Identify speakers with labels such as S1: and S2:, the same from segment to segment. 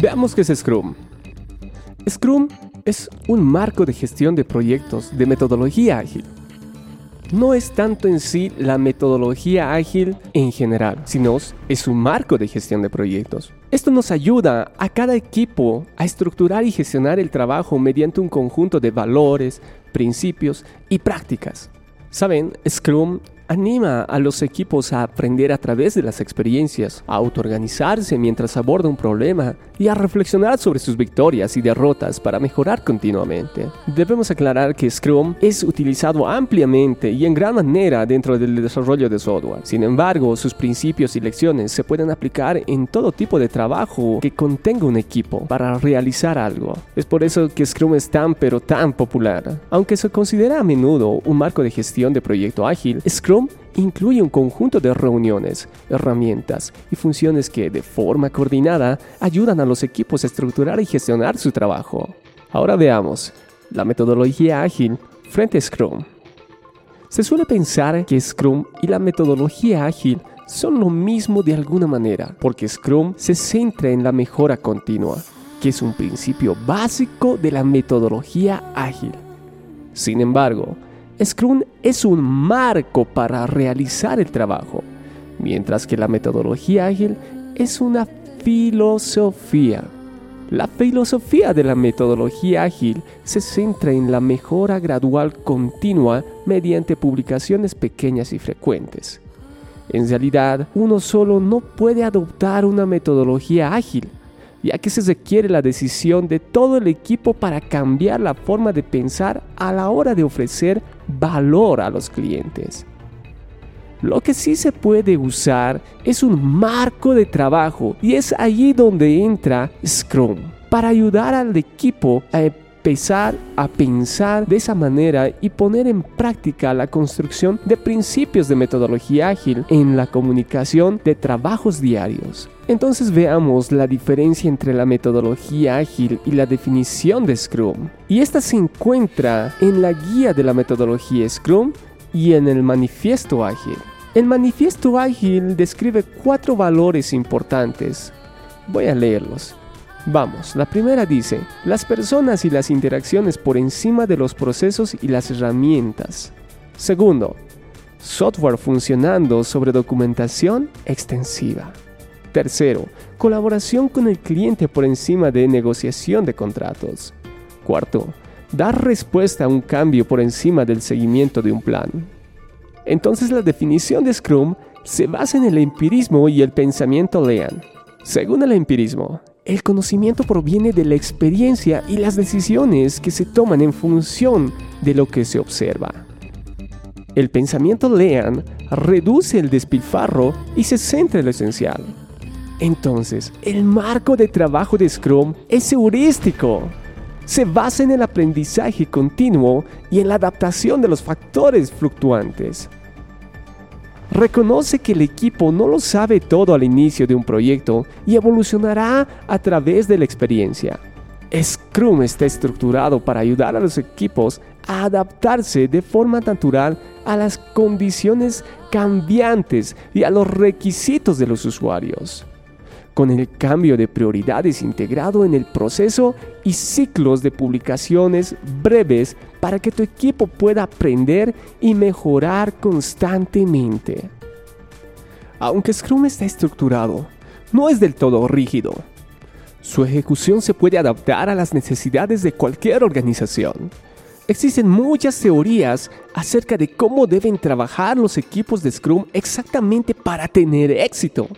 S1: Veamos qué es Scrum. Scrum es un marco de gestión de proyectos de metodología ágil. No es tanto en sí la metodología ágil en general, sino es un marco de gestión de proyectos. Esto nos ayuda a cada equipo a estructurar y gestionar el trabajo mediante un conjunto de valores, principios y prácticas. Saben, Scrum anima a los equipos a aprender a través de las experiencias, a autoorganizarse mientras aborda un problema y a reflexionar sobre sus victorias y derrotas para mejorar continuamente. Debemos aclarar que Scrum es utilizado ampliamente y en gran manera dentro del desarrollo de software. Sin embargo, sus principios y lecciones se pueden aplicar en todo tipo de trabajo que contenga un equipo para realizar algo. Es por eso que Scrum es tan pero tan popular. Aunque se considera a menudo un marco de gestión de proyecto ágil, Scrum incluye un conjunto de reuniones, herramientas y funciones que, de forma coordinada, ayudan a los equipos a estructurar y gestionar su trabajo. Ahora veamos la metodología ágil frente a Scrum. Se suele pensar que Scrum y la metodología ágil son lo mismo de alguna manera, porque Scrum se centra en la mejora continua, que es un principio básico de la metodología ágil. Sin embargo, Scrum es un marco para realizar el trabajo, mientras que la metodología ágil es una filosofía. La filosofía de la metodología ágil se centra en la mejora gradual continua mediante publicaciones pequeñas y frecuentes. En realidad, uno solo no puede adoptar una metodología ágil, ya que se requiere la decisión de todo el equipo para cambiar la forma de pensar a la hora de ofrecer valor a los clientes. Lo que sí se puede usar es un marco de trabajo y es allí donde entra Scrum para ayudar al equipo a empezar a pensar de esa manera y poner en práctica la construcción de principios de metodología ágil en la comunicación de trabajos diarios. Entonces veamos la diferencia entre la metodología ágil y la definición de Scrum. Y esta se encuentra en la guía de la metodología Scrum y en el manifiesto ágil. El manifiesto ágil describe cuatro valores importantes. Voy a leerlos. Vamos, la primera dice, las personas y las interacciones por encima de los procesos y las herramientas. Segundo, software funcionando sobre documentación extensiva. Tercero, colaboración con el cliente por encima de negociación de contratos. Cuarto, dar respuesta a un cambio por encima del seguimiento de un plan. Entonces la definición de Scrum se basa en el empirismo y el pensamiento Lean. Según el empirismo, el conocimiento proviene de la experiencia y las decisiones que se toman en función de lo que se observa. El pensamiento Lean reduce el despilfarro y se centra en lo esencial. Entonces, el marco de trabajo de Scrum es heurístico. Se basa en el aprendizaje continuo y en la adaptación de los factores fluctuantes. Reconoce que el equipo no lo sabe todo al inicio de un proyecto y evolucionará a través de la experiencia. Scrum está estructurado para ayudar a los equipos a adaptarse de forma natural a las condiciones cambiantes y a los requisitos de los usuarios. Con el cambio de prioridades integrado en el proceso y ciclos de publicaciones breves para que tu equipo pueda aprender y mejorar constantemente. Aunque Scrum está estructurado, no es del todo rígido. Su ejecución se puede adaptar a las necesidades de cualquier organización. Existen muchas teorías acerca de cómo deben trabajar los equipos de Scrum exactamente para tener éxito.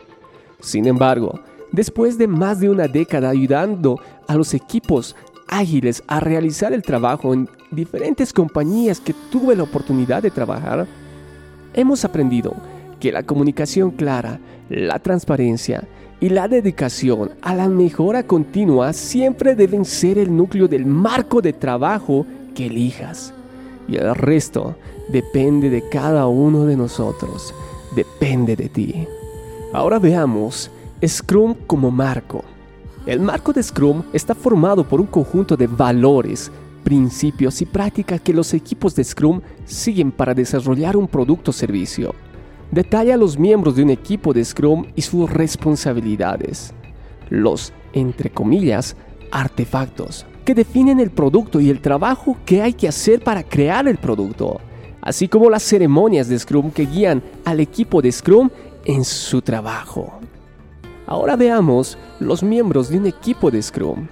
S1: Sin embargo, después de más de una década ayudando a los equipos ágiles a realizar el trabajo en diferentes compañías que tuve la oportunidad de trabajar, hemos aprendido que la comunicación clara, la transparencia y la dedicación a la mejora continua siempre deben ser el núcleo del marco de trabajo que elijas. Y el resto depende de cada uno de nosotros, depende de ti. Ahora veamos Scrum como marco. El marco de Scrum está formado por un conjunto de valores, principios y prácticas que los equipos de Scrum siguen para desarrollar un producto o servicio. detalla los miembros de un equipo de Scrum y sus responsabilidades. Los, entre comillas, artefactos que definen el producto y el trabajo que hay que hacer para crear el producto, así como las ceremonias de Scrum que guían al equipo de Scrum en su trabajo. Ahora veamos los miembros de un equipo de Scrum.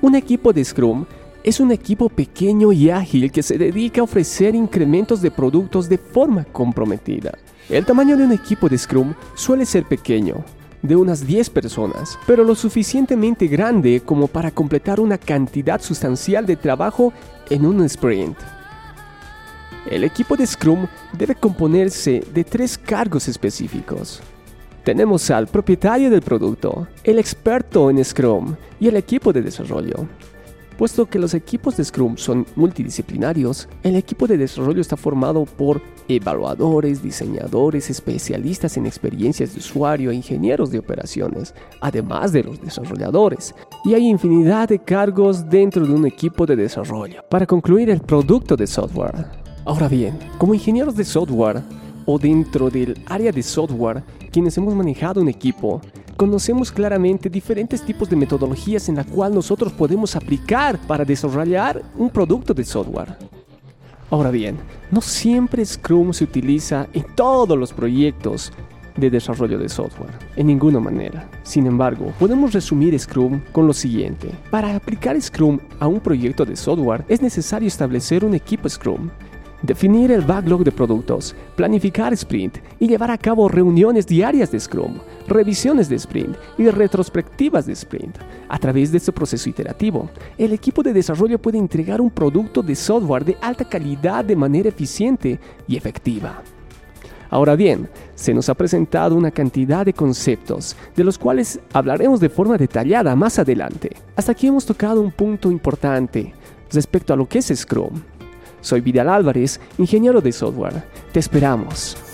S1: Un equipo de Scrum es un equipo pequeño y ágil que se dedica a ofrecer incrementos de productos de forma comprometida. El tamaño de un equipo de Scrum suele ser pequeño, de unas 10 personas, pero lo suficientemente grande como para completar una cantidad sustancial de trabajo en un sprint. El equipo de Scrum debe componerse de tres cargos específicos. Tenemos al propietario del producto, el experto en Scrum y el equipo de desarrollo. Puesto que los equipos de Scrum son multidisciplinarios, el equipo de desarrollo está formado por evaluadores, diseñadores, especialistas en experiencias de usuario e ingenieros de operaciones, además de los desarrolladores. Y hay infinidad de cargos dentro de un equipo de desarrollo para concluir el producto de software. Ahora bien, como ingenieros de software o dentro del área de software, hemos manejado un equipo, conocemos claramente diferentes tipos de metodologías en la cual nosotros podemos aplicar para desarrollar un producto de software. Ahora bien, no siempre Scrum se utiliza en todos los proyectos de desarrollo de software, en ninguna manera. Sin embargo, podemos resumir Scrum con lo siguiente. Para aplicar Scrum a un proyecto de software es necesario establecer un equipo Scrum Definir el backlog de productos, planificar sprint y llevar a cabo reuniones diarias de Scrum, revisiones de sprint y retrospectivas de sprint. A través de este proceso iterativo, el equipo de desarrollo puede entregar un producto de software de alta calidad de manera eficiente y efectiva. Ahora bien, se nos ha presentado una cantidad de conceptos, de los cuales hablaremos de forma detallada más adelante. Hasta aquí hemos tocado un punto importante respecto a lo que es Scrum. Soy Vidal Álvarez, ingeniero de software. Te esperamos.